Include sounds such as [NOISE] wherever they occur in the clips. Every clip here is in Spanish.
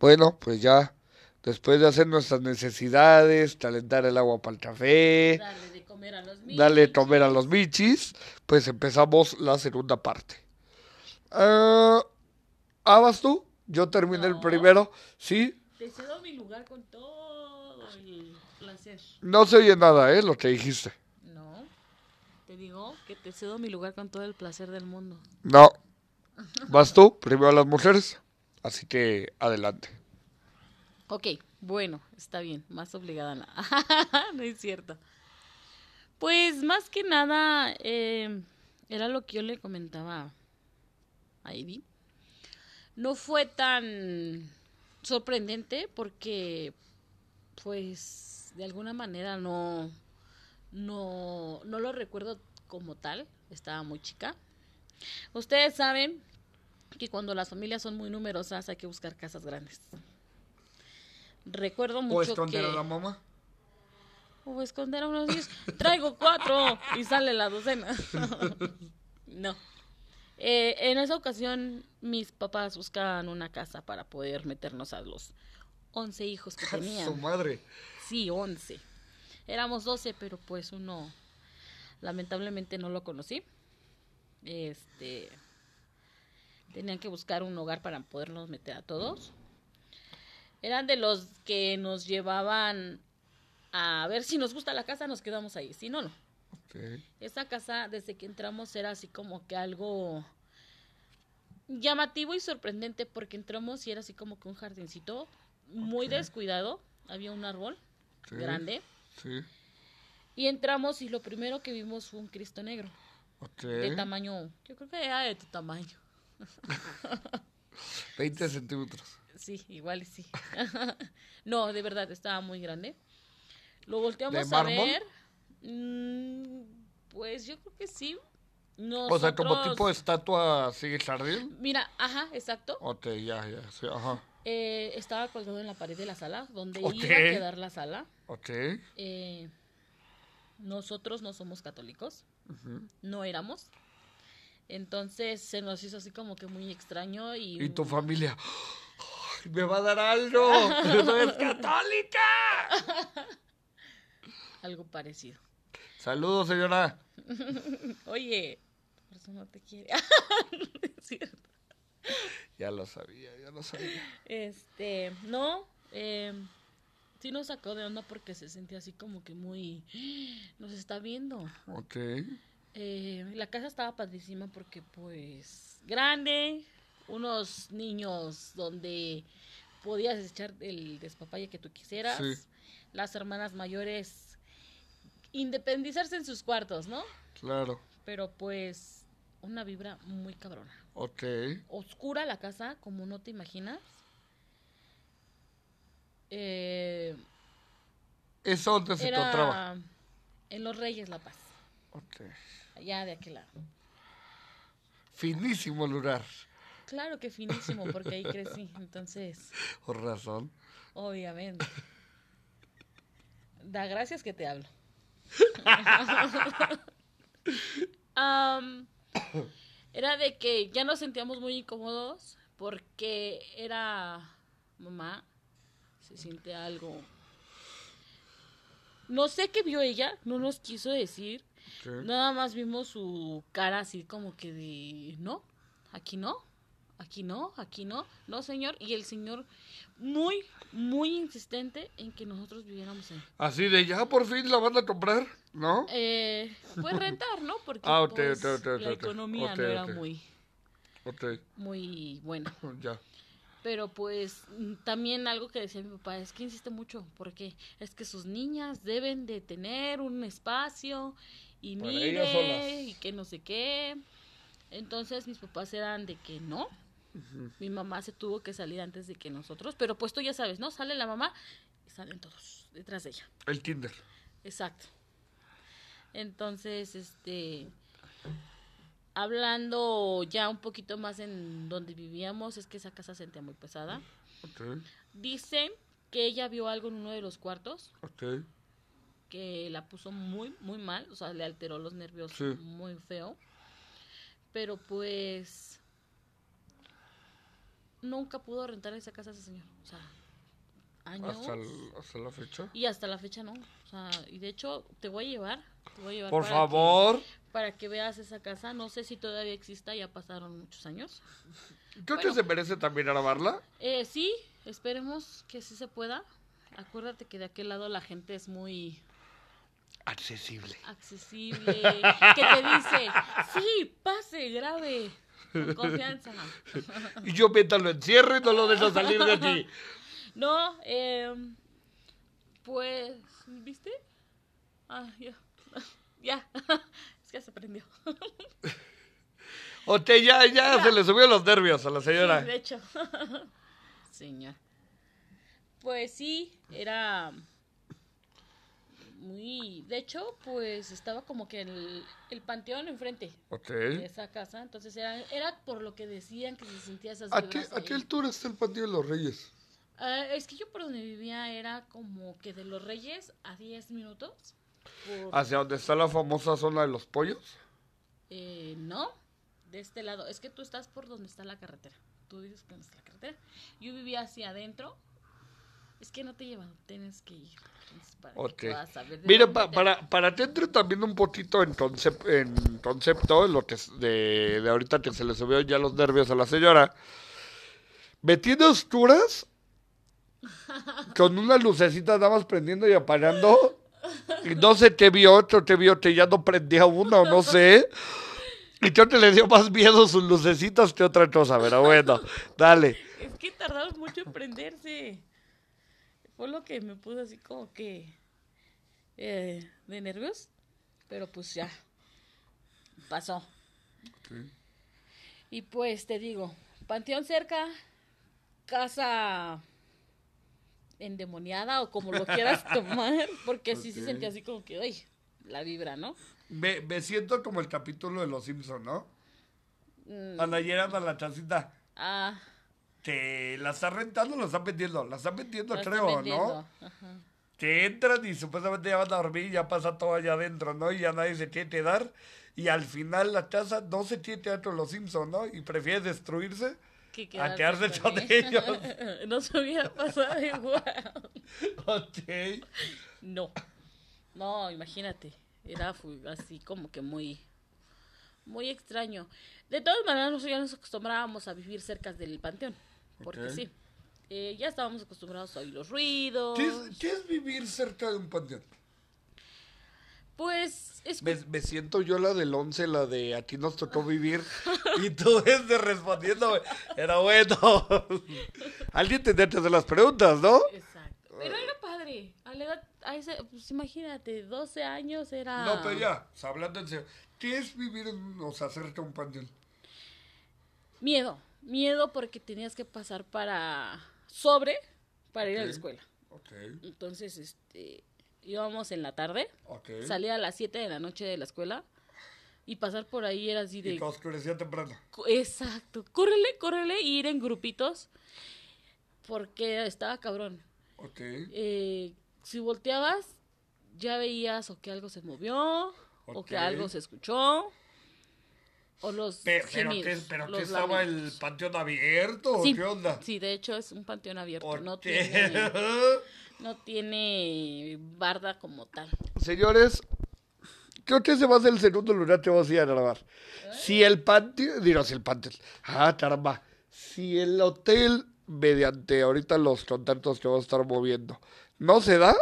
Bueno, pues ya, después de hacer nuestras necesidades, calentar el agua para el café, Darle de comer a los niños. darle de comer a los bichis, pues empezamos la segunda parte. Ah, ¿ah, vas tú? Yo terminé el primero, ¿sí? Te cedo mi lugar con todo el placer. No se oye nada, ¿eh? Lo que dijiste. No. Te digo que te cedo mi lugar con todo el placer del mundo. No. Vas tú, primero las mujeres. Así que adelante. Ok, bueno, está bien, más obligada no. [LAUGHS] no es cierto. Pues más que nada, eh, era lo que yo le comentaba a Ivy. No fue tan sorprendente porque, pues, de alguna manera no, no, no lo recuerdo como tal. Estaba muy chica. Ustedes saben que cuando las familias son muy numerosas hay que buscar casas grandes. Recuerdo mucho que... mamá? O esconder a unos niños. Traigo cuatro y sale la docena. [LAUGHS] no. Eh, en esa ocasión mis papás buscaban una casa para poder meternos a los 11 hijos que [LAUGHS] Su tenían. madre. Sí, 11. Éramos 12, pero pues uno lamentablemente no lo conocí. Este tenían que buscar un hogar para podernos meter a todos. Eran de los que nos llevaban a ver si nos gusta la casa, nos quedamos ahí. Si no, no. Ok. Esa casa, desde que entramos, era así como que algo llamativo y sorprendente porque entramos y era así como que un jardincito muy descuidado. Había un árbol Sí. grande. Sí. Y entramos y lo primero que vimos fue un Cristo negro. Ok. De tamaño, yo creo que era de tu tamaño. [LAUGHS] 20 centímetros. Sí, igual y sí. [LAUGHS] no, de verdad, estaba muy grande. Lo volteamos ¿De a mármol? ver. Mm, pues yo creo que sí. O sea, como Nosotros- tipo de estatua así jardín. Mira, ajá, exacto. Ok, ya, ya, sí, ajá. Eh, estaba colgado en la pared de la sala, donde iba a quedar la sala. Ok. Eh, nosotros no somos católicos, no éramos. Entonces se nos hizo así como que muy extraño y... Y tu familia. ¡ay, ¡Me va a dar algo! [LAUGHS] [LAUGHS] ¡No es católica! [LAUGHS] Algo parecido. Saludos, señora. Oye, por eso no te quiere. Es cierto. Ya lo sabía, ya lo sabía. Este, no, eh, sí nos sacó de onda porque se sentía así como que muy... Nos está viendo. Ok. Eh, la casa estaba padrísima porque pues grande, unos niños donde podías echar el despapalle que tú quisieras, Sí. las hermanas mayores independizarse en sus cuartos, ¿no? Claro. Pero pues una vibra muy cabrona. Ok. Oscura la casa, como no te imaginas. Eh, ¿Eso dónde se encontraba? en Los Reyes La Paz, Ok. Allá de aquel lado. Finísimo lugar. Claro que finísimo, porque ahí crecí. Entonces, [LAUGHS] Por razón. obviamente. Da gracias que te hablo. [LAUGHS] Era de que ya nos sentíamos muy incómodos porque era mamá. Se siente algo. No sé qué vio ella, no nos quiso decir. Nada más vimos su cara así como que de, no, aquí no, aquí no, aquí no, no señor. Y el señor muy, muy insistente en que nosotros viviéramos ahí. Así de ya por fin la van a comprar, ¿no? Eh, pues rentar, ¿no? Porque Ah, pues, la economía no era muy, muy buena. [LAUGHS] ya. Pero pues también algo que decía mi papá es que insiste mucho, porque es que sus niñas deben de tener un espacio y Para mire y que no sé qué. Entonces mis papás eran de que no. Mi mamá se tuvo que salir antes de que nosotros, pero pues tú ya sabes, ¿no? Sale la mamá y salen todos detrás de ella. El Tinder. Exacto. Entonces, este, hablando ya un poquito más en donde vivíamos, es que esa casa se sentía muy pesada. Ok, Dice que ella vio algo en uno de los cuartos ok. Que la puso muy, muy mal, o sea, le alteró los nervios Sí. muy feo. Pero pues nunca pudo rentar esa casa ese señor. O sea, años. Hasta, el- hasta la fecha. Y hasta la fecha no. O sea, y de hecho, te voy a llevar. Te voy a llevar Por para favor. Que, para que veas esa casa. No sé si todavía exista, ya pasaron muchos años. Creo que Bueno. se merece también grabarla. Eh, sí, esperemos que sí se pueda. Acuérdate que de aquel lado la gente es muy Accesible. accesible, que te dice, sí, pase, grave, con confianza. [LAUGHS] Y yo mientras lo encierro y no lo dejo salir de aquí. [LAUGHS] No, eh, pues, ¿viste? Ah, ya, [LAUGHS] ya, es que se prendió. O te ya, ya se le subió los nervios a la señora. Sí, de hecho. Señor. Pues sí, era muy... De hecho, pues estaba como que el, el panteón enfrente de esa casa. Entonces era, era por lo que decían que se sentía esas ¿A qué, ¿A qué altura está el patio de los Reyes? Ah, es que yo por donde vivía era como que de los Reyes a 10 minutos. Por- ¿Hacia donde está la famosa zona de los pollos? Eh, no, de este lado. Es que tú estás por donde está la carretera. Tú dices que donde está la carretera. Yo vivía hacia adentro. Es que no te llevan, tienes que ir. Para que Ok. puedas saber de Mire, dónde pa- te- para, para te entre también un poquito en, concep- en concepto, en lo que es de, de ahorita que se le subió ya los nervios a la señora, me tiene oscuras [LAUGHS] con una lucecita nada más prendiendo y apagando. Y no sé qué vio, otro te vio que ya no prendía una o no sé. Y creo que le dio más miedo sus lucecitas que otra cosa, pero bueno, [LAUGHS] dale. Es que tardaron mucho en prenderse. Fue lo que me puso así como que eh, de nervios. Pero pues ya. Pasó. Y pues te digo, panteón cerca, casa endemoniada o como lo quieras [LAUGHS] tomar, porque sí se Ok. sentía así como que, ay, la vibra, ¿no? Me, me siento como el capítulo de Los Simpsons, ¿no? Mm, Cuando llegan a la chacita. ah, que la están rentando o la están vendiendo. La están vendiendo, la creo, vendiendo. ¿no? Ajá. Que entran y supuestamente ya van a dormir y ya pasa todo allá adentro, ¿no? Y ya nadie se quiere quedar. Y al final la casa no se quiere quedar con los Simpsons, ¿no? Y prefiere destruirse. Que A quedarse con ellos. [LAUGHS] no se hubiera pasado [LAUGHS] igual. Ok. No. No, imagínate. Era así como que muy muy extraño. De todas maneras, nosotros ya nos acostumbrábamos a vivir cerca del panteón. Porque sí. Eh, ya estábamos acostumbrados a oír los ruidos. ¿Qué es, qué es vivir cerca de un panteón? Pues es Me, me siento yo la del 11, la de a ti nos tocó vivir. [LAUGHS] y tú desde respondiendo, era bueno. [LAUGHS] Alguien tendría que hacer las preguntas, ¿no? Exacto. Pero era padre. A la edad, a ese, pues imagínate, 12 años era. No, pero ya, hablando en serio. ¿Qué es vivir en, o sea, cerca de un panteón? Miedo. Miedo porque tenías que pasar para. sobre para ir a la escuela. Ok, Entonces, este. íbamos en la tarde. ok. Salía a las 7 de la noche de la escuela. Y pasar por ahí era así Y de. que oscurecía temprano. Exacto. Córrele, córrele y ir en grupitos. Porque estaba cabrón. Ok. Eh, si volteabas, ya veías o que algo se movió, o que algo se escuchó, o los Pe- Pero, gemidos, ¿qué, pero los ¿qué estaba el panteón abierto o Sí, qué onda? Sí, de hecho es un panteón abierto, ¿Por no qué? tiene, [LAUGHS] no tiene barda como tal. Señores, creo que ese va a ser el segundo lugar que vamos a ir a grabar. Si el panteón, digo, si el panteón, ah, caramba, si el hotel, mediante ahorita los contactos que vamos a estar moviendo, no se da,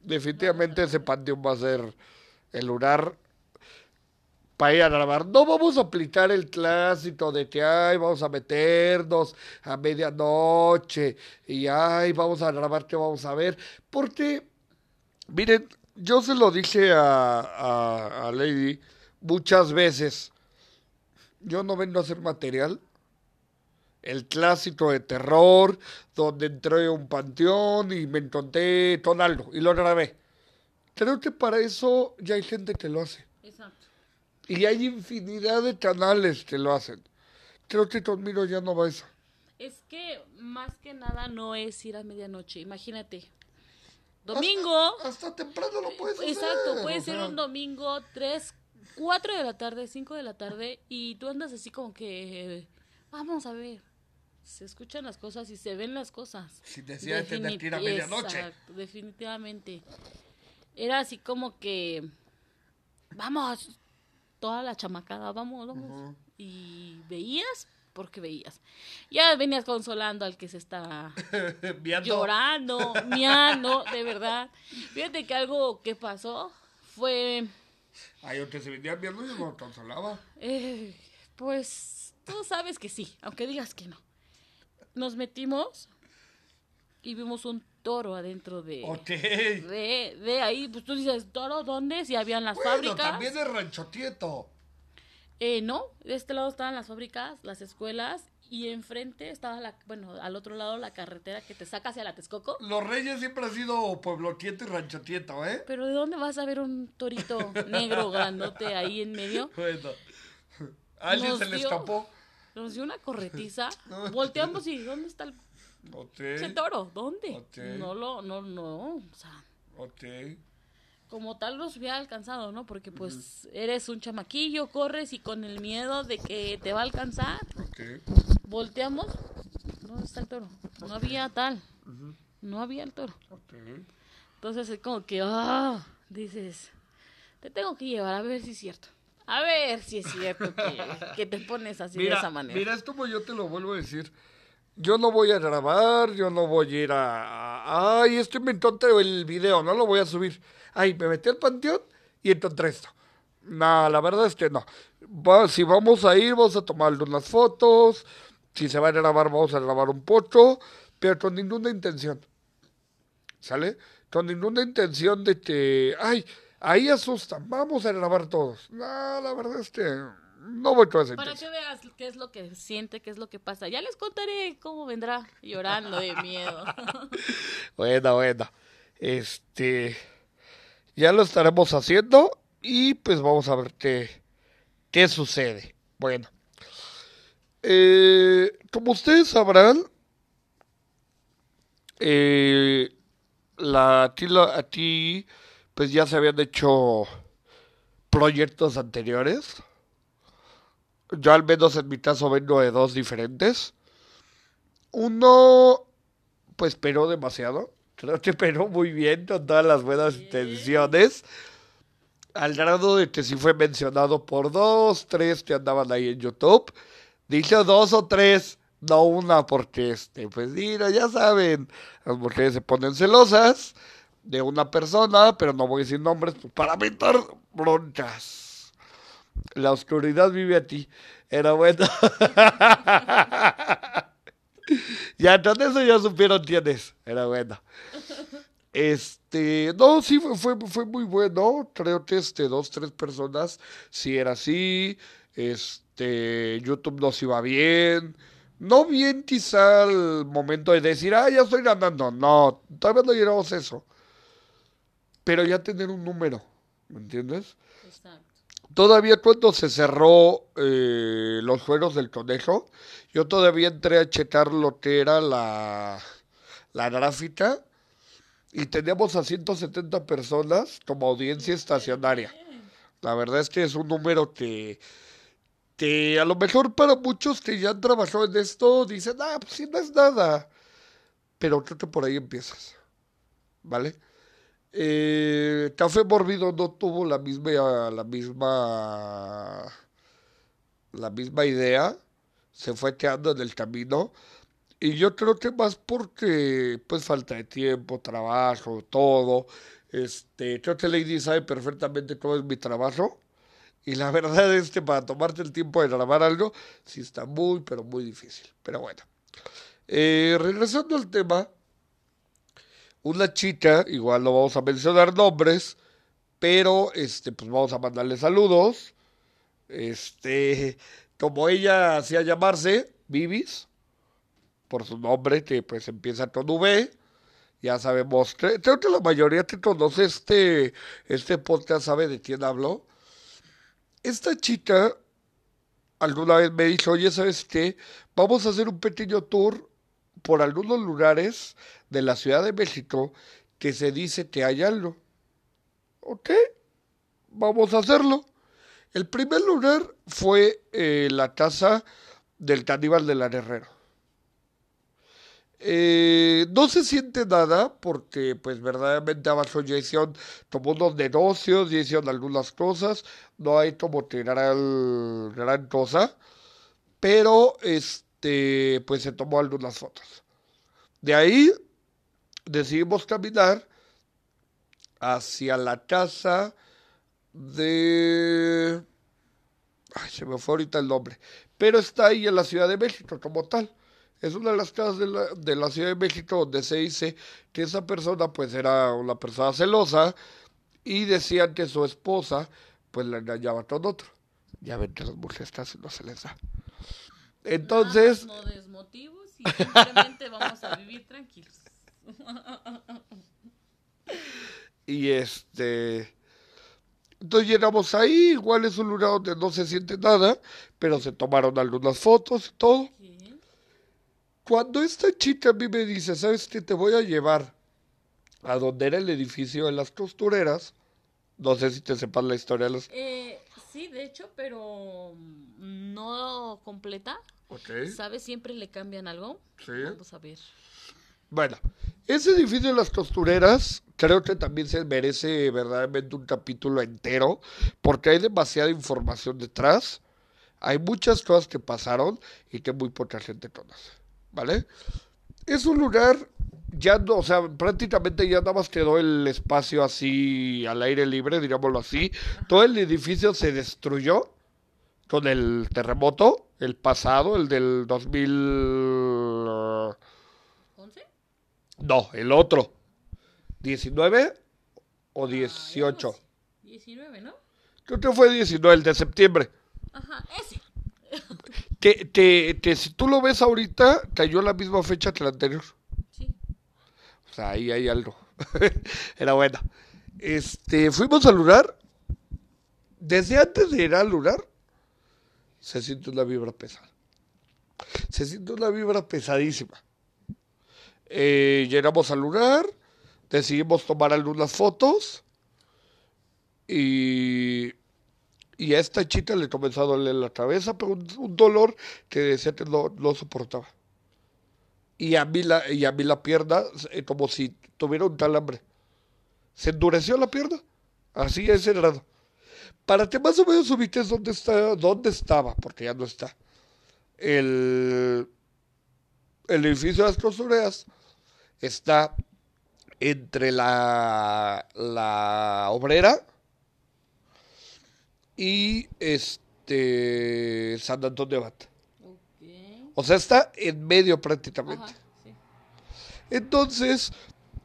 definitivamente ese panteón va a ser el lugar para ir a grabar. No vamos a aplicar el clásico de que, ay, vamos a meternos a medianoche y, ay, vamos a grabar que vamos a ver, porque Miren, yo se lo dije a, Lady muchas veces. Yo no vengo a hacer material. El clásico de terror, donde entré a un panteón y me encontré con algo y lo grabé. Creo que para eso ya hay gente que lo hace. Exacto. Y hay infinidad de canales que lo hacen. Creo que conmigo ya no va eso. Es que más que nada no es ir a medianoche, imagínate. Domingo. Hasta, hasta temprano lo puedes hacer. Exacto, puede o ser sea. un domingo 3, 4 de la tarde, 5 de la tarde y tú andas así como que vamos a ver. se escuchan las cosas y se ven las cosas. Si decía de tener que ir a medianoche. Exacto, definitivamente. Era así como que, vamos, toda la chamacada, vamos, vamos. Y veías, porque veías. Ya venías consolando al que se está [LAUGHS] llorando, [LAUGHS] miando, de verdad. Fíjate que algo que pasó fue, Ay, aunque se venían viendo, yo no consolaba. eh, pues, tú sabes que sí, aunque digas que no. Nos metimos y vimos un toro adentro de... Ok. De, de ahí, pues tú dices, ¿toro dónde? Si habían las Bueno, fábricas. también es Rancho Tieto. Eh, no, de este lado estaban las fábricas, las escuelas, y enfrente estaba la, bueno, al otro lado la carretera que te saca hacia la Texcoco. Los Reyes siempre ha sido Pueblo Tieto y Rancho Tieto, ¿eh? Pero ¿de dónde vas a ver un torito negro grandote ahí en medio? [LAUGHS] Bueno. ¿A alguien Nos se le dio- escapó? Nos dio una corretiza. [LAUGHS] Volteamos y ¿dónde está el, Ok. ese toro? ¿Dónde? No lo, no, no, o sea, Ok. como tal los hubiera alcanzado, ¿no? Porque pues eres un chamaquillo, corres y con el miedo de que te va a alcanzar. Ok. Volteamos, ¿dónde está el toro? No había tal, no había el toro. Entonces es como que, ah, dices, te tengo que llevar a ver si es cierto. A ver si es cierto que, que te pones así de esa manera. Mira, es como yo te lo vuelvo a decir. Yo no voy a grabar, yo no voy a ir a... ay, esto inventó el video, no lo voy a subir. Ay, me metí al panteón y encontré esto. No, la verdad es que no. Si vamos a ir, vamos a tomarle unas fotos. Si se va a grabar, vamos a grabar un poco, pero con ninguna intención. ¿Sale? Con ninguna intención de que, ay, ahí asustan, vamos a grabar todos. No, la verdad es que no voy esa Para que veas qué es lo que siente, qué es lo que pasa. Ya les contaré cómo vendrá llorando de miedo. [LAUGHS] Bueno, bueno. Este. Ya lo estaremos haciendo y pues vamos a ver qué, qué sucede. Bueno. Eh, como ustedes sabrán, eh, la, a, ti, la- a ti, pues ya se habían hecho proyectos anteriores. Yo al menos en mi caso vengo de dos diferentes. Uno pues peró demasiado. Creo que peró muy bien con todas las buenas intenciones. Al grado de que sí fue mencionado por dos, tres que andaban ahí en YouTube. Dicho dos o tres, no una, porque este, pues mira, ya saben, las mujeres se ponen celosas de una persona, pero no voy a decir nombres pues, para evitar broncas. La oscuridad vive a ti. Era bueno. [LAUGHS] Ya, entonces eso ya supieron quién es. Era bueno. Este, no, sí, fue, fue, muy bueno. Creo que este, dos, tres personas, sí era así. Este, YouTube nos iba bien. No bien quizá al momento de decir, ah, ya estoy ganando. No, todavía no llegamos a eso. Pero ya tener un número, ¿me entiendes? Exacto. Todavía cuando se cerró eh, los juegos del conejo, yo todavía entré a checar lo que era la, la gráfica y teníamos a 170 personas como audiencia estacionaria. La verdad es que es un número que, que a lo mejor para muchos que ya han trabajado en esto dicen, ah, pues sí, no es nada. Pero creo que por ahí empiezas. ¿Vale? Eh, Café Morbido no tuvo la misma, la misma, la misma idea, se fue quedando en el camino, y yo creo que más porque, pues, falta de tiempo, trabajo, todo, este, creo que Lady sabe perfectamente cómo es mi trabajo, y la [LAUGHS] verdad es que para tomarte el tiempo de grabar algo, sí está muy, pero muy difícil, pero bueno. Eh, regresando al tema, una chica, igual no vamos a mencionar nombres, pero este, pues vamos a mandarle saludos. Este, como ella hacía llamarse, Vivis, por su nombre, que pues empieza con V, ya sabemos, cre- creo que la mayoría que conoce este, este podcast sabe de quién hablo. Esta chica alguna vez me dijo, oye, ¿sabes qué? Vamos a hacer un pequeño tour por algunos lugares de la Ciudad de México que se dice que hay algo. Ok, vamos a hacerlo. El primer lugar fue eh, la casa del caníbal de la Herrero. Eh, no se siente nada porque pues verdaderamente avanzó Jason tomó unos negocios y hicieron algunas cosas, no hay como gran, gran cosa, pero este pues se tomó algunas fotos. De ahí decidimos caminar hacia la casa de... Ay, se me fue ahorita el nombre. Pero está ahí en la Ciudad de México como tal. Es una de las casas de la, de la Ciudad de México donde se dice que esa persona pues era una persona celosa y decían que su esposa pues la engañaba con otro. Ya ven que las mujeres casi no se les da. Entonces... No desmotivos y simplemente vamos a vivir tranquilos. Y este... Entonces llegamos ahí, igual es un lugar donde no se siente nada, pero se tomaron algunas fotos y todo. ¿Qué? Cuando esta chica a mí me dice, ¿sabes qué? Te voy a llevar a donde era el edificio de las costureras. No sé si te sepas la historia de las... Eh, sí, de hecho, pero no completa. Ok, ¿Sabes? Siempre le cambian algo. sí. Vamos a ver. Bueno, ese edificio de las costureras creo que también se merece verdaderamente un capítulo entero porque hay demasiada información detrás. Hay muchas cosas que pasaron y que muy poca gente conoce, ¿vale? Es un lugar, ya no, o sea, prácticamente ya nada más quedó el espacio así al aire libre, digámoslo así. Todo el edificio se destruyó con el terremoto, el pasado, el del 2000... ¿11? No, el otro. ¿19 o Ah, 18? algo así. 19, ¿no? Creo que fue 19, el de septiembre. Ajá, ese. Que, que, que si tú lo ves ahorita, cayó la misma fecha que la anterior. Sí. O sea, ahí hay algo. [LAUGHS] Era buena. Este, fuimos al lugar. Desde antes de ir al lugar, se siente una vibra pesada. Se siente una vibra pesadísima. Eh, llegamos al lugar, decidimos tomar algunas fotos y, y a esta chica le comenzó a doler la cabeza, pero un, dolor que decía que no, no soportaba. Y a mí la, y a mí la pierna, eh, como si tuviera un talambre. Se endureció la pierna, así a ese grado. Para que más o menos ubiques dónde, está, dónde estaba, porque ya no está, el, el edificio de las costureras está entre la, la obrera y este San Antonio de Bata. O sea, está en medio prácticamente. Ajá, sí. Entonces,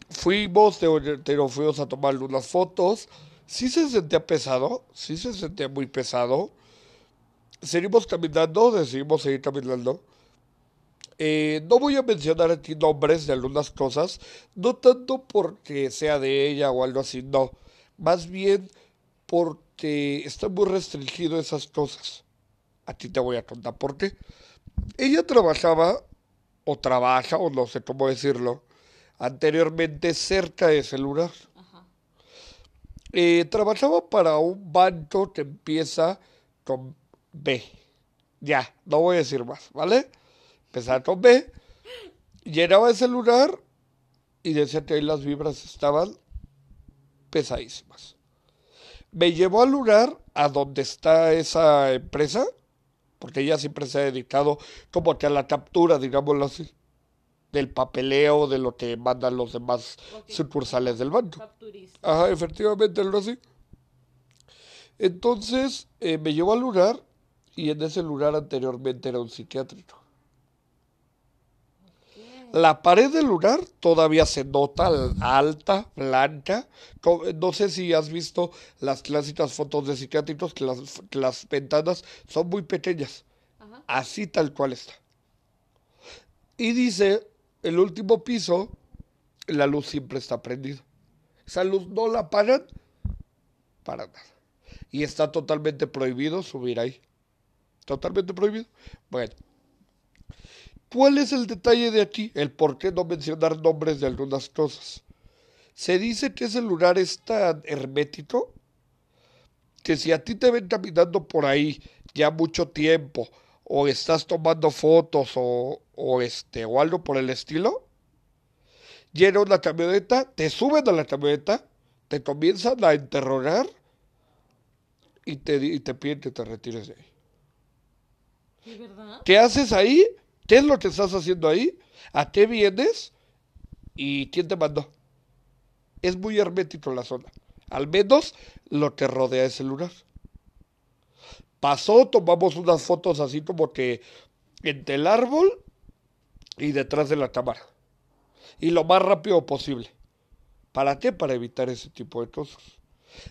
fuimos, te, te fuimos a tomar unas fotos. Sí se sentía pesado, sí se sentía muy pesado. Seguimos caminando, decidimos seguir caminando. Eh, no voy a mencionar aquí nombres de algunas cosas, no tanto porque sea de ella o algo así, no. Más bien porque está muy restringido esas cosas. A ti te voy a contar por qué. Ella trabajaba, o trabaja, o no sé cómo decirlo, anteriormente cerca de ese lugar. Eh, trabajaba para un banco que empieza con B. Ya, no voy a decir más, ¿vale? Empezaba a ese lugar y decía que ahí las vibras estaban pesadísimas. Me llevó al lugar a donde está esa empresa, porque ella siempre se ha dedicado como que a la captura, digámoslo así, del papeleo de lo que mandan los demás sucursales del banco. Capturista. Ajá, efectivamente, algo así. Entonces eh, me llevó al lugar y en ese lugar anteriormente era un psiquiátrico. La pared del lugar todavía se nota al- alta, blanca. No sé si has visto las clásicas fotos de psiquiátricos que las, que las ventanas son muy pequeñas. Ajá. Así tal cual está. Y dice, el último piso, la luz siempre está prendida. Esa luz no la apagan para nada. Y está totalmente prohibido subir ahí. Totalmente prohibido. Bueno. ¿Cuál es el detalle de aquí? El por qué no mencionar nombres de algunas cosas. Se dice que ese lugar es tan hermético que si a ti te ven caminando por ahí ya mucho tiempo o estás tomando fotos o, o este o algo por el estilo, Llega una camioneta, te suben a la camioneta, te comienzan a interrogar y te, y te piden que te retires de ahí. ¿De verdad? ¿Qué haces ahí? ¿Qué es lo que estás haciendo ahí? ¿A qué vienes? ¿Y quién te mandó? Es muy hermético la zona. Al menos lo que rodea ese lugar. Pasó, tomamos unas fotos así como que entre el árbol y detrás de la cámara. Y lo más rápido posible. ¿Para qué? Para evitar ese tipo de cosas.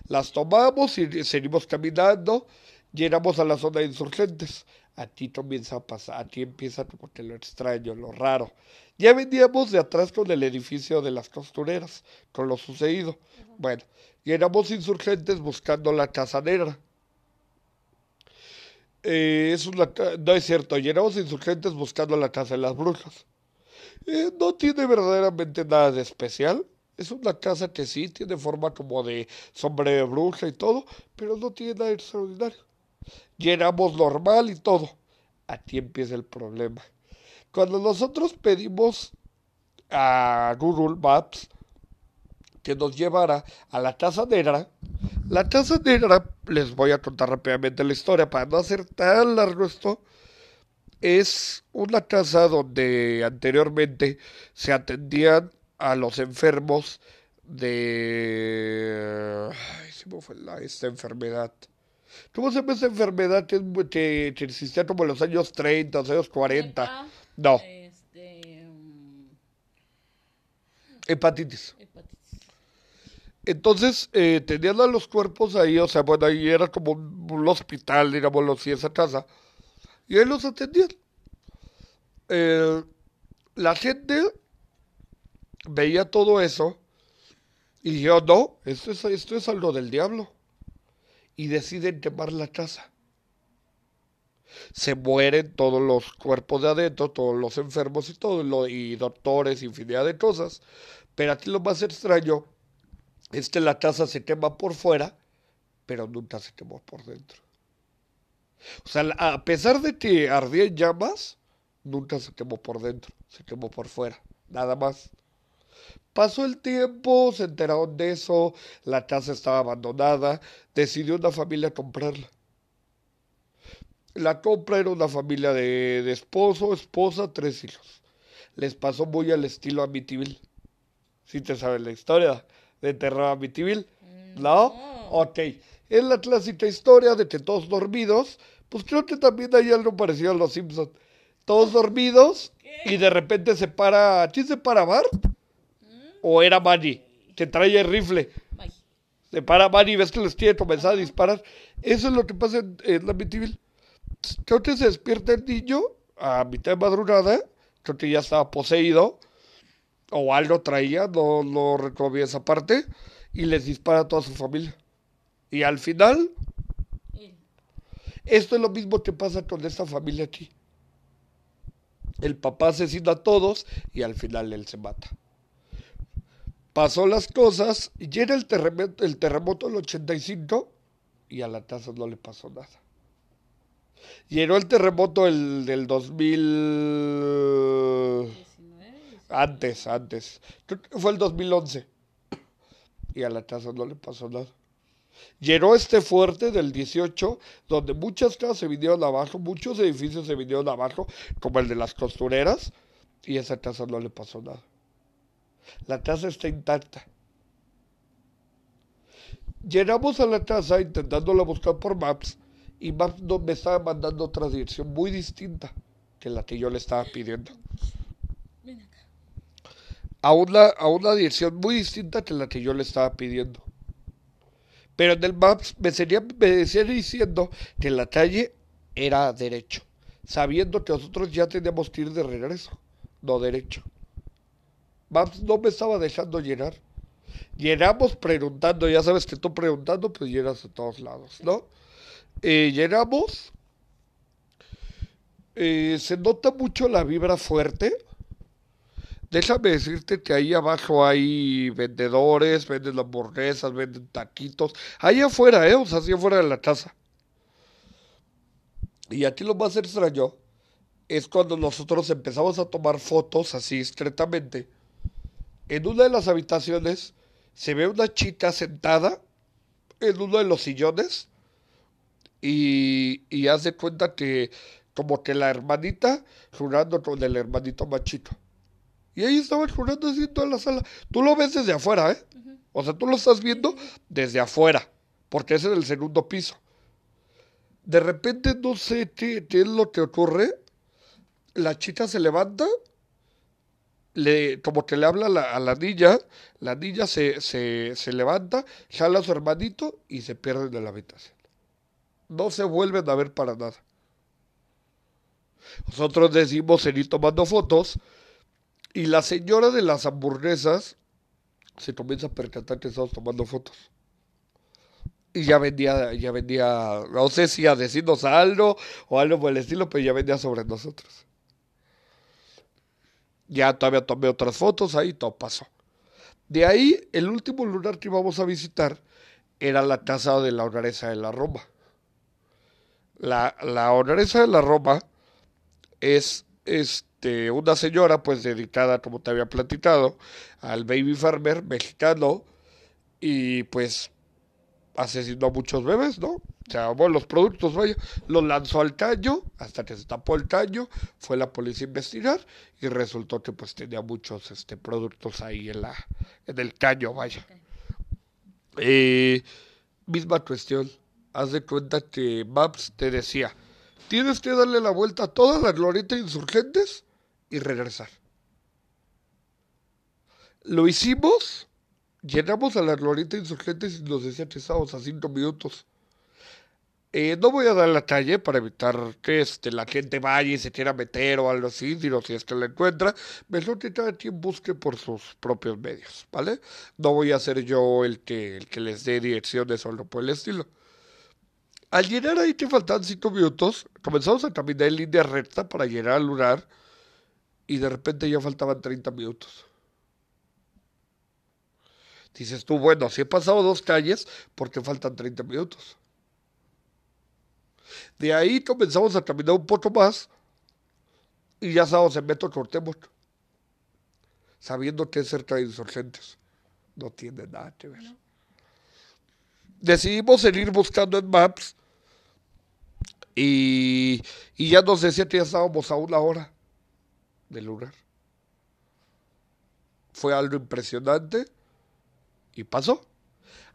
Las tomamos y seguimos caminando. Llegamos a la zona de insurgentes. Aquí comienza a pasar, aquí empieza como que lo extraño, lo raro. Ya veníamos de atrás con el edificio de las costureras, con lo sucedido. Bueno, llegamos insurgentes buscando la casa negra. Eh, es una, no es cierto, llegamos insurgentes buscando la casa de las brujas. Eh, no tiene verdaderamente nada de especial. Es una casa que sí tiene forma como de sombre de bruja y todo, pero no tiene nada extraordinario. Llenamos normal y todo. Aquí empieza el problema. Cuando nosotros pedimos a Google Maps que nos llevara a la Casa Negra, la Casa Negra, les voy a contar rápidamente la historia para no hacer tan largo esto, es una casa donde anteriormente se atendían a los enfermos de... Ay, se me fue la- esta enfermedad. ¿Cómo se llama esa enfermedad que, existía como en los años 30, los años 40? Lepra, No, Este. mm, hepatitis. hepatitis. Entonces, eh, tenían a los cuerpos ahí, o sea, bueno, ahí era como un, un hospital, digámoslo así, esa casa. Y ahí los atendían. Eh, la gente veía todo eso y yo, no, esto es, esto es algo del diablo. Y deciden quemar la casa. Se mueren todos los cuerpos de adentro, todos los enfermos y todo, y doctores, infinidad de cosas. Pero aquí lo más extraño es que la casa se quema por fuera, pero nunca se quemó por dentro. O sea, a pesar de que ardía en llamas, nunca se quemó por dentro, se quemó por fuera, nada más. Pasó el tiempo, se enteraron de eso, la casa estaba abandonada, decidió una familia comprarla. La compra era una familia de, de esposo, esposa, tres hijos. Les pasó muy al estilo Amityville. Si te sabes la historia de terror Amityville, ¿no? Ok. Es la clásica historia de que todos dormidos, pues creo que también hay algo parecido a los Simpsons. Todos dormidos y de repente se para, ¿quién se para Bart? ¿O era Manny? Que trae el rifle. Ay, Se para Manny y ves que les quiere comenzar a disparar. Eso es lo que pasa en, en Amityville. Creo que se despierta el niño a mitad de madrugada, que ya estaba poseído, o algo traía, no, no esa parte, y les dispara a toda su familia. Y al final, esto es lo mismo que pasa con esta familia aquí. El papá asesina a todos y al final él se mata. Pasó las cosas, y llega el terremoto, el terremoto del 85 y a la casa no le pasó nada. Llegó el terremoto el, del 2000... 19. Antes, antes. Fue el 2011. Y a la casa no le pasó nada. Llegó este fuerte del 18, donde muchas casas se vinieron abajo, muchos edificios se vinieron abajo, como el de las costureras, y a esa casa no le pasó nada. La casa está intacta. Llegamos a la casa intentándola buscar por Maps, y Maps no, me estaba mandando otra dirección muy distinta que la que yo le estaba pidiendo Ven acá. a una, a una dirección muy distinta que la que yo le estaba pidiendo. Pero en el Maps me, sería, me decía diciendo que la calle era derecho, sabiendo que nosotros ya teníamos que ir de regreso, no derecho. No me estaba dejando llegar. Llegamos preguntando, ya sabes que tú preguntando, pues llegas a todos lados, ¿no? Eh, llegamos, eh, se nota mucho la vibra fuerte. Déjame decirte que ahí abajo hay vendedores, venden hamburguesas, venden taquitos. Ahí afuera, ¿eh? O sea, así afuera de la casa. Y aquí lo más extraño es cuando nosotros empezamos a tomar fotos así estretamente. En una de las habitaciones se ve una chica sentada en uno de los sillones y, de cuenta que como que la hermanita jurando con el hermanito machito. Y ahí estaban jurando así en toda la sala. Tú lo ves desde afuera, ¿eh? O sea, tú lo estás viendo desde afuera, porque es en el segundo piso. De repente, no sé qué, qué es lo que ocurre. La chica se levanta, le, como que le habla a la, niña, la niña se, se, se levanta, jala a su hermanito y se pierde de la habitación. No se vuelven a ver para nada. Nosotros decimos seguir tomando fotos y la señora de las hamburguesas se comienza a percatar que estamos tomando fotos. Y ya vendía, ya vendía, no sé si a decirnos algo o algo por el estilo, pero ya vendía sobre nosotros. Ya todavía tomé otras fotos, ahí todo pasó. De ahí, el último lugar que íbamos a visitar era la casa de la honoresa de la Roma. La, la de la Roma es este, una señora pues dedicada, como te había platicado, al baby farmer mexicano y pues asesinó a muchos bebés, ¿no? O sea, bueno, los productos, vaya, los lanzó al caño, hasta que se tapó el caño, fue la policía a investigar y resultó que pues tenía muchos este, productos ahí en, la, en el caño, vaya. Eh, misma cuestión, haz de cuenta que Maps te decía, tienes que darle la vuelta a toda la glorieta insurgentes y regresar. Lo hicimos, llegamos a la glorieta insurgentes y nos decía que estábamos a cinco minutos. Eh, no voy a dar la calle para evitar que este, la gente vaya y se quiera meter o algo así, sino si es que la encuentra, mejor que cada quien busque por sus propios medios, ¿vale? No voy a ser yo el que, el que les dé direcciones o algo por el estilo. Al llegar ahí que faltaban cinco minutos, comenzamos a caminar en línea recta para llegar al lugar y de repente ya faltaban 30 minutos. Dices tú, bueno, si he pasado dos calles, ¿por qué faltan 30 minutos? De ahí comenzamos a caminar un poco más y ya estábamos en Metro Cortemos, sabiendo que es cerca de insurgentes. No tiene nada que ver. Decidimos seguir buscando en Maps y, y ya nos decía que ya estábamos a una hora del lugar. Fue algo impresionante y pasó.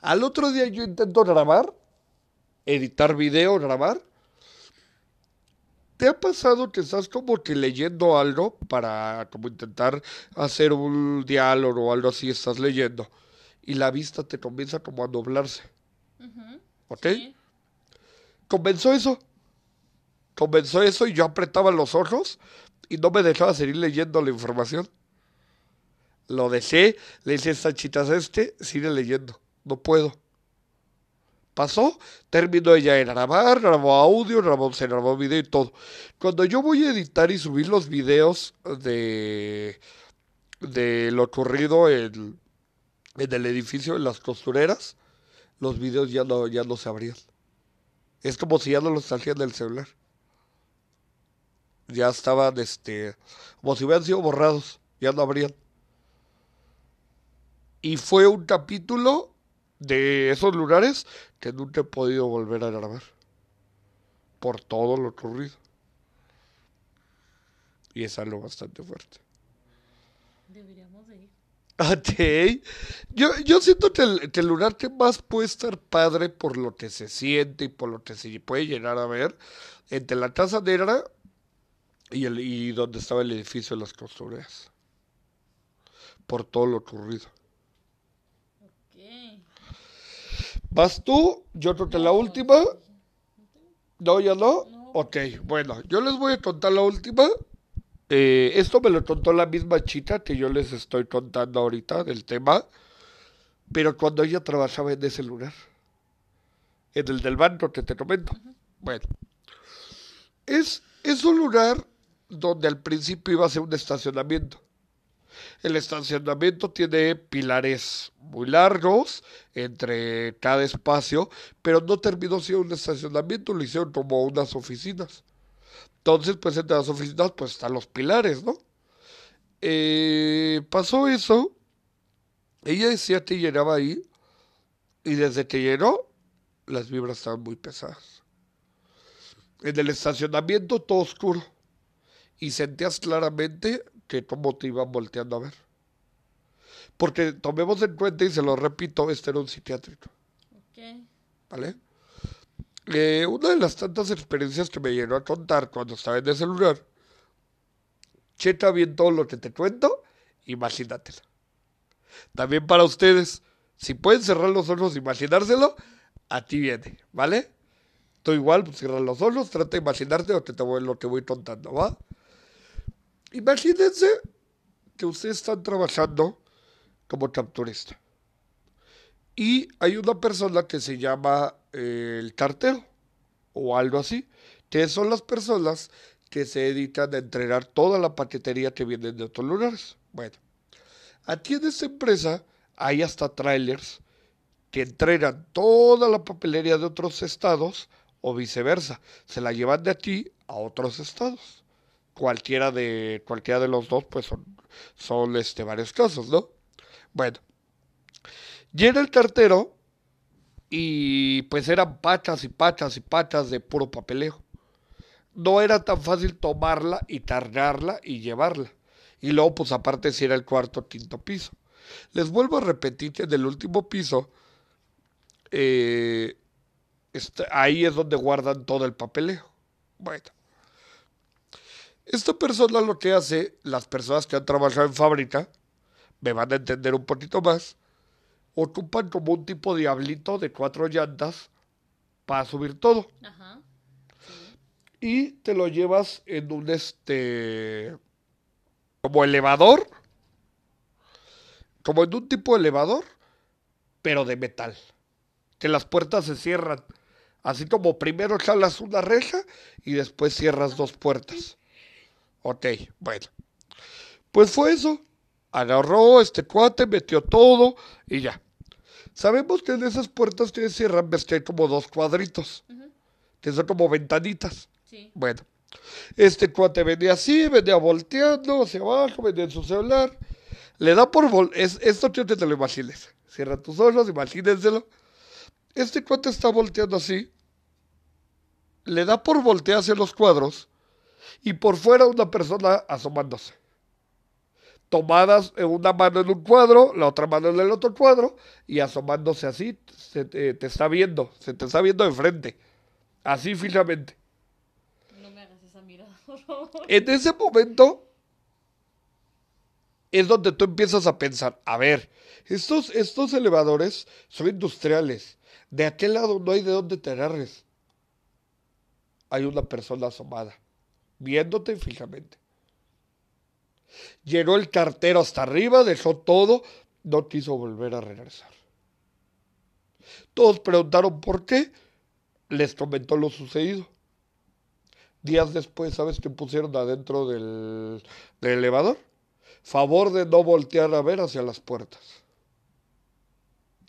Al otro día yo intento grabar, editar video, grabar. ¿Te ha pasado que estás como que leyendo algo para como intentar hacer un diálogo o algo así, estás leyendo y la vista te comienza como a doblarse? ¿Ok? Sí. Comenzó eso. Comenzó eso y yo apretaba los ojos y no me dejaba seguir leyendo la información. Lo dejé, le hice esta chitas este, sigue leyendo. No puedo. Pasó, terminó ella de grabar, grabó audio, grabó, se grabó video y todo. Cuando yo voy a editar y subir los videos de, de lo ocurrido en, el edificio de las costureras, los videos ya no, ya no se abrían. Es como si ya no los salían del celular. Ya estaban, este, como si hubieran sido borrados, ya no abrían. Y fue un capítulo de esos lugares que nunca he podido volver a grabar. Por todo lo ocurrido. Y es algo bastante fuerte. Deberíamos de ir. [LAUGHS] Ok. Yo, yo siento que el, que el lugar que más puede estar padre por lo que se siente y por lo que se puede llegar a ver, entre la casa negra y, el, y donde estaba el edificio de las costureras. Por todo lo ocurrido. Ok. ¿Vas tú? Yo que la última. ¿No, ya no? Ok, bueno, yo les voy a contar la última. Eh, esto me lo contó la misma chica que yo les estoy contando ahorita del tema, pero cuando ella trabajaba en ese lugar, en el del banco que te comento. Bueno, es, es un lugar donde al principio iba a ser un estacionamiento. El estacionamiento tiene pilares muy largos entre cada espacio, pero no terminó siendo un estacionamiento, lo hicieron como unas oficinas. Entonces, pues entre las oficinas, pues están los pilares, ¿no? Eh, pasó eso Ella decía que llenaba ahí y desde que llenó las vibras estaban muy pesadas. En el estacionamiento todo oscuro y sentías claramente que cómo te iban volteando a ver. Porque tomemos en cuenta, y se lo repito, este era un psiquiátrico. ¿Vale? Eh, una de las tantas experiencias que me llenó a contar cuando estaba en ese lugar, checa bien todo lo que te cuento, imagínatelo. También para ustedes, si pueden cerrar los ojos, imaginárselo, a ti viene, ¿vale? Tú igual, pues cierra los ojos, trata de imaginarte lo que te voy, lo que voy contando, ¿va? Imagínense que ustedes están trabajando como capturista. Y hay una persona que se llama eh, el cartero o algo así, que son las personas que se dedican a entregar toda la paquetería que viene de otros lugares. Bueno, aquí en esta empresa hay hasta trailers que entregan toda la papelería de otros estados o viceversa, se la llevan de aquí a otros estados. Cualquiera de cualquiera de los dos pues son son este varios casos, ¿no? Bueno, llega el cartero y pues eran pachas y pachas y pachas de puro papeleo. No era tan fácil tomarla y cargarla y llevarla. Y luego, pues aparte si era el cuarto quinto piso. Les vuelvo a repetir que en el último piso, eh, ahí es donde guardan todo el papeleo. Bueno, esta persona lo que hace, las personas que han trabajado en fábrica, me van a entender un poquito más, ocupan como un tipo de diablito de cuatro llantas para subir todo. Ajá. Y te lo llevas en un este como elevador, como en un tipo de elevador, pero de metal. Que las puertas se cierran. Así como primero jalas una reja y después cierras dos puertas. Ok, bueno. Pues fue eso agarró este cuate, metió todo y ya. Sabemos que en esas puertas que cierran ves que hay como dos cuadritos, que son como ventanitas. Bueno, este cuate venía así, venía volteando hacia abajo, venía en su celular. Le da por vol es, esto quiero que te lo imagines. Cierra tus ojos, imagínenselo. Este cuate está volteando así. Le da por voltear hacia los cuadros. Y por fuera una persona asomándose tomadas una mano en un cuadro, la otra mano en el otro cuadro, y asomándose así, se te, está viendo, se te está viendo de frente, así fijamente. No me hagas esa mirada, por favor. En ese momento es donde tú empiezas a pensar, a ver, estos, estos elevadores son industriales, de aquel lado no hay de dónde te agarres. Hay una persona asomada, viéndote fijamente. Llenó el cartero hasta arriba, dejó todo, no quiso volver a regresar. Todos preguntaron por qué. Les comentó lo sucedido. Días después, ¿sabes qué pusieron adentro del, del elevador? Favor de no voltear a ver hacia las puertas.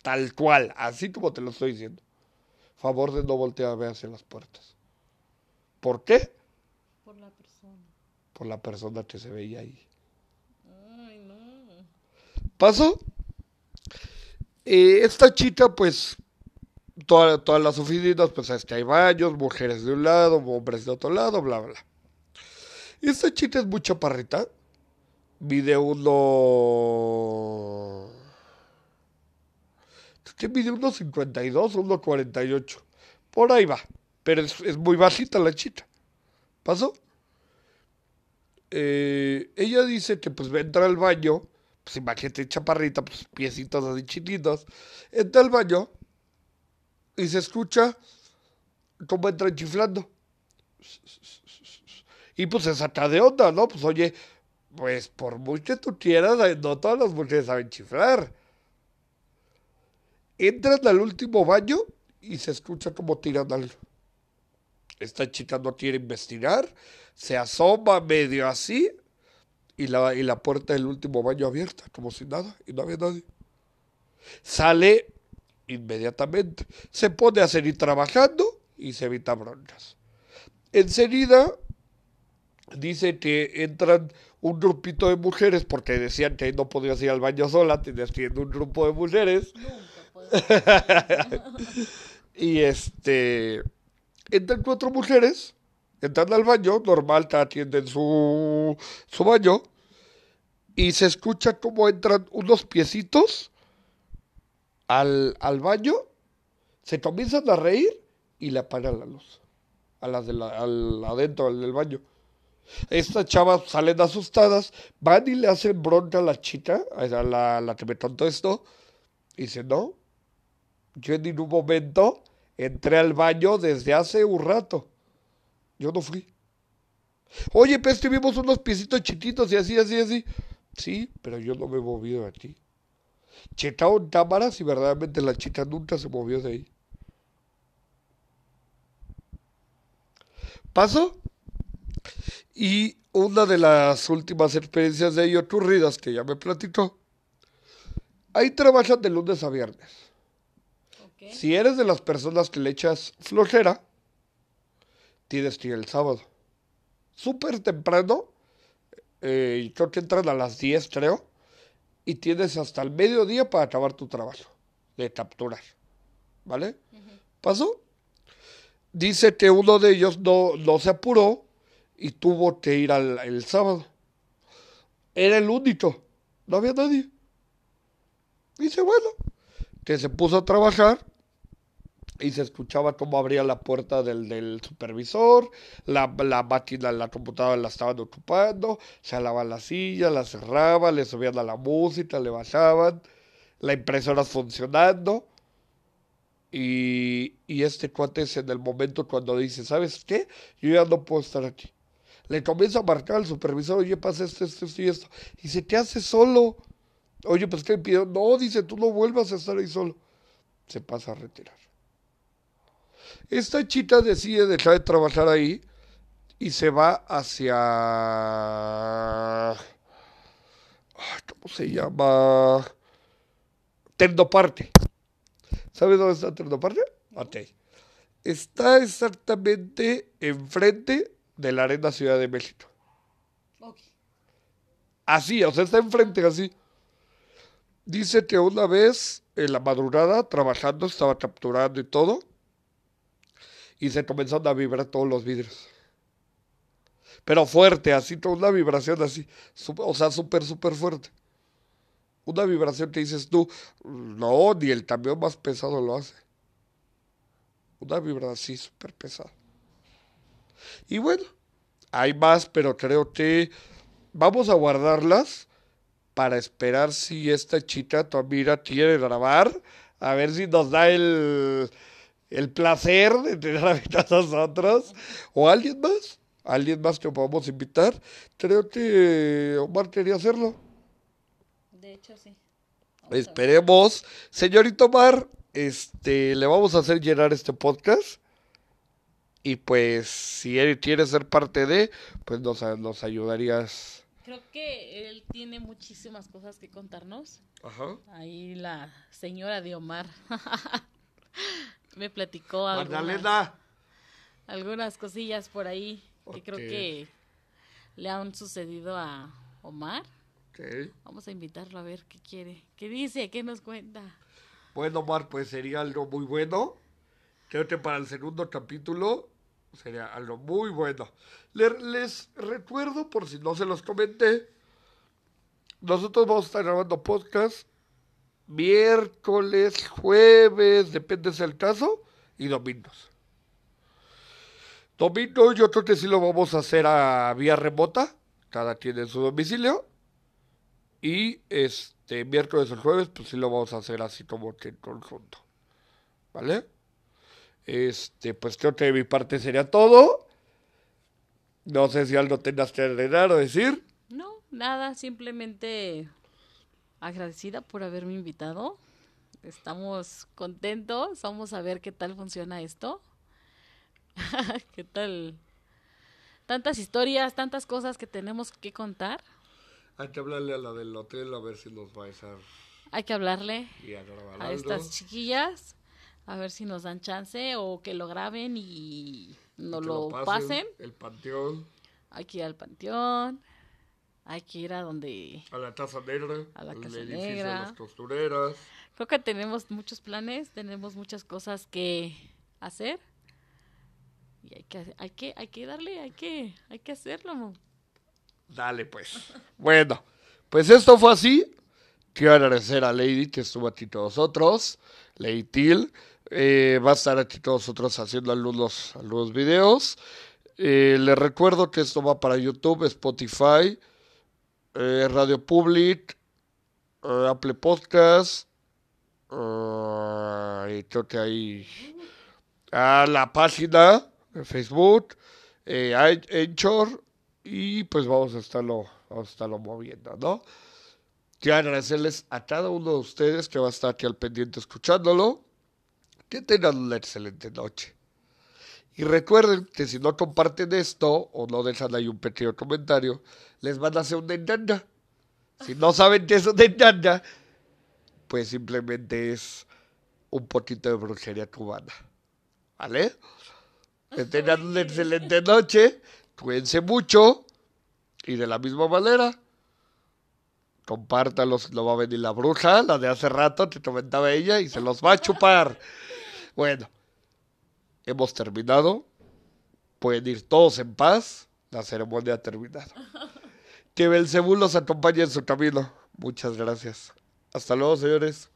Tal cual, así como te lo estoy diciendo. Favor de no voltear a ver hacia las puertas. ¿Por qué? Por la persona. Que se veía ahí pasó. esta chica, pues, todas las oficinas, pues, es que hay baños, mujeres de un lado, hombres de otro lado, bla, bla. Esta chica es muy chaparrita. Mide uno... que mide unos 52, unos 48. Por ahí va. Pero es, muy bajita la chica. ¿Pasó? Eh, ella dice que pues va a entrar al baño pues imagínate chaparrita, pues piecitos así chiquitos, entra al baño y se escucha cómo entra chiflando. Y pues se saca de onda, ¿no? Pues oye, pues por mucho que tú quieras, no todas las mujeres saben chiflar. Entran al último baño y se escucha como tiran algo. Esta chica no quiere investigar, se asoma medio así y la, y la puerta del último baño abierta, como si nada, y no había nadie. Sale inmediatamente, se pone a seguir trabajando y se evita broncas. Enseguida dice que entran un grupito de mujeres, porque decían que no podías ir al baño sola, tenías que ir un grupo de mujeres. [LAUGHS] y este, entran cuatro mujeres, entran al baño, normal, atienden su, su baño, y se escucha como entran unos piecitos al, al baño, se comienzan a reír y le apagan la luz a las de la, al, adentro del baño. Estas chavas salen asustadas, van y le hacen bronca a la chica, a la, la que me contó esto, y dice, no, yo en ningún momento entré al baño desde hace un rato. Yo no fui. Oye, pues vimos unos piecitos chiquitos y así, así, así. Sí, pero yo no me he movido de aquí. Checaron cámaras y verdaderamente la chica nunca se movió de ahí. Paso. Y una de las últimas experiencias de ello ocurridas que ya me platicó. Ahí trabajan de lunes a viernes. Si eres de las personas que le echas flojera, tienes que ir el sábado. Súper temprano, eh, creo que entran a las 10, creo, y tienes hasta el mediodía para acabar tu trabajo de capturar. ¿Vale? ¿Pasó? Dice que uno de ellos no, no se apuró y tuvo que ir al, el sábado. Era el único, no había nadie. Dice, bueno, que se puso a trabajar y se escuchaba cómo abría la puerta del, del supervisor, la, la, máquina, la computadora la estaban ocupando, se alaban la silla, la cerraba, le subían a la música, le bajaban, la impresora funcionando. Y, y este cuate es en el momento cuando dice, ¿sabes qué? Yo ya no puedo estar aquí. Le comienza a marcar al supervisor, oye, pasa esto, esto, esto y esto. Y se te hace solo. Oye, pues que pidió, no, dice, tú no vuelvas a estar ahí solo. Se pasa a retirar. Esta chica decide dejar de trabajar ahí y se va hacia... ¿Cómo se llama? Tendoparte. ¿Sabes dónde está Tendoparte? Ok. Está exactamente enfrente de la Arena Ciudad de México. Así, o sea, está enfrente así. Dice que una vez en la madrugada, trabajando, estaba capturando y todo, y se comenzaron a vibrar todos los vidrios. Pero fuerte, así, toda una vibración así, o sea, súper, súper fuerte. Una vibración que dices tú, no, ni el camión más pesado lo hace. Una vibración así, súper pesada. Y bueno, hay más, pero creo que vamos a guardarlas para esperar si esta chica, tu amiga, quiere grabar, a ver si nos da el, el placer de tener [LAUGHS] a nosotros, o alguien más, alguien más que podamos invitar. Creo que Omar quería hacerlo. De hecho, sí. Esperemos. Señorito Omar, este, le vamos a hacer llenar este podcast. Y pues, si él quiere ser parte de, pues nos, nos ayudarías. Creo que él tiene muchísimas cosas que contarnos. Ajá. Ahí la señora de Omar [LAUGHS] me platicó algunas, algunas cosillas por ahí que creo que le han sucedido a Omar. Vamos a invitarlo a ver qué quiere, qué dice, qué nos cuenta. Bueno, Omar, pues sería algo muy bueno. Creo que para el segundo capítulo sería algo muy bueno. Le- les recuerdo, por si no se los comenté, nosotros vamos a estar grabando podcast miércoles, jueves, depende del caso, y domingos. Domingo yo creo que sí lo vamos a hacer a vía remota, cada quien en su domicilio. Y este miércoles o jueves, pues sí lo vamos a hacer así como que en conjunto. ¿Vale? Este, pues creo que de mi parte sería todo. No sé si algo tengas que agregar o decir. No, nada, simplemente agradecida por haberme invitado. Estamos contentos, vamos a ver qué tal funciona esto. [LAUGHS] ¿Qué tal? Tantas historias, tantas cosas que tenemos que contar. Hay que hablarle a la del hotel a ver si nos va a dejar Hay que hablarle y a estas chiquillas a ver si nos dan chance o que lo graben y nos lo pasen El panteón. aquí al panteón. Hay que ir a donde... A la Taza Negra. A la Casa edificio de Negra. las costureras. Creo que tenemos muchos planes, tenemos muchas cosas que hacer. Y hay que, hay que, hay que darle, hay que, hay que hacerlo. Dale, pues. Bueno, pues esto fue así. Quiero agradecer a Lady que estuvo aquí con nosotros. Lady Till. Eh, va a estar aquí con nosotros haciendo algunos, algunos videos. Eh, les recuerdo que esto va para YouTube, Spotify, eh, Radio Public, eh, Apple Podcast. eh, y creo que hay a la página de Facebook, eh, Anchor, y pues vamos a estarlo, vamos a estarlo moviendo, ¿no? Quiero agradecerles a cada uno de ustedes que va a estar aquí al pendiente escuchándolo. Que tengan una excelente noche. Y recuerden que si no comparten esto o no dejan ahí un pequeño comentario, les van a hacer una engaña. Si no saben qué es una engaña, pues simplemente es un poquito de brujería cubana. ¿Vale? Que tengan una excelente noche, cuídense mucho y de la misma manera, compártalos, no va a venir la bruja, la de hace rato, te comentaba ella, y se los va a chupar. Bueno, hemos terminado, pueden ir todos en paz, la ceremonia ha terminado. [LAUGHS] Que Belcebú los acompañe en su camino. Muchas gracias. Hasta luego, señores.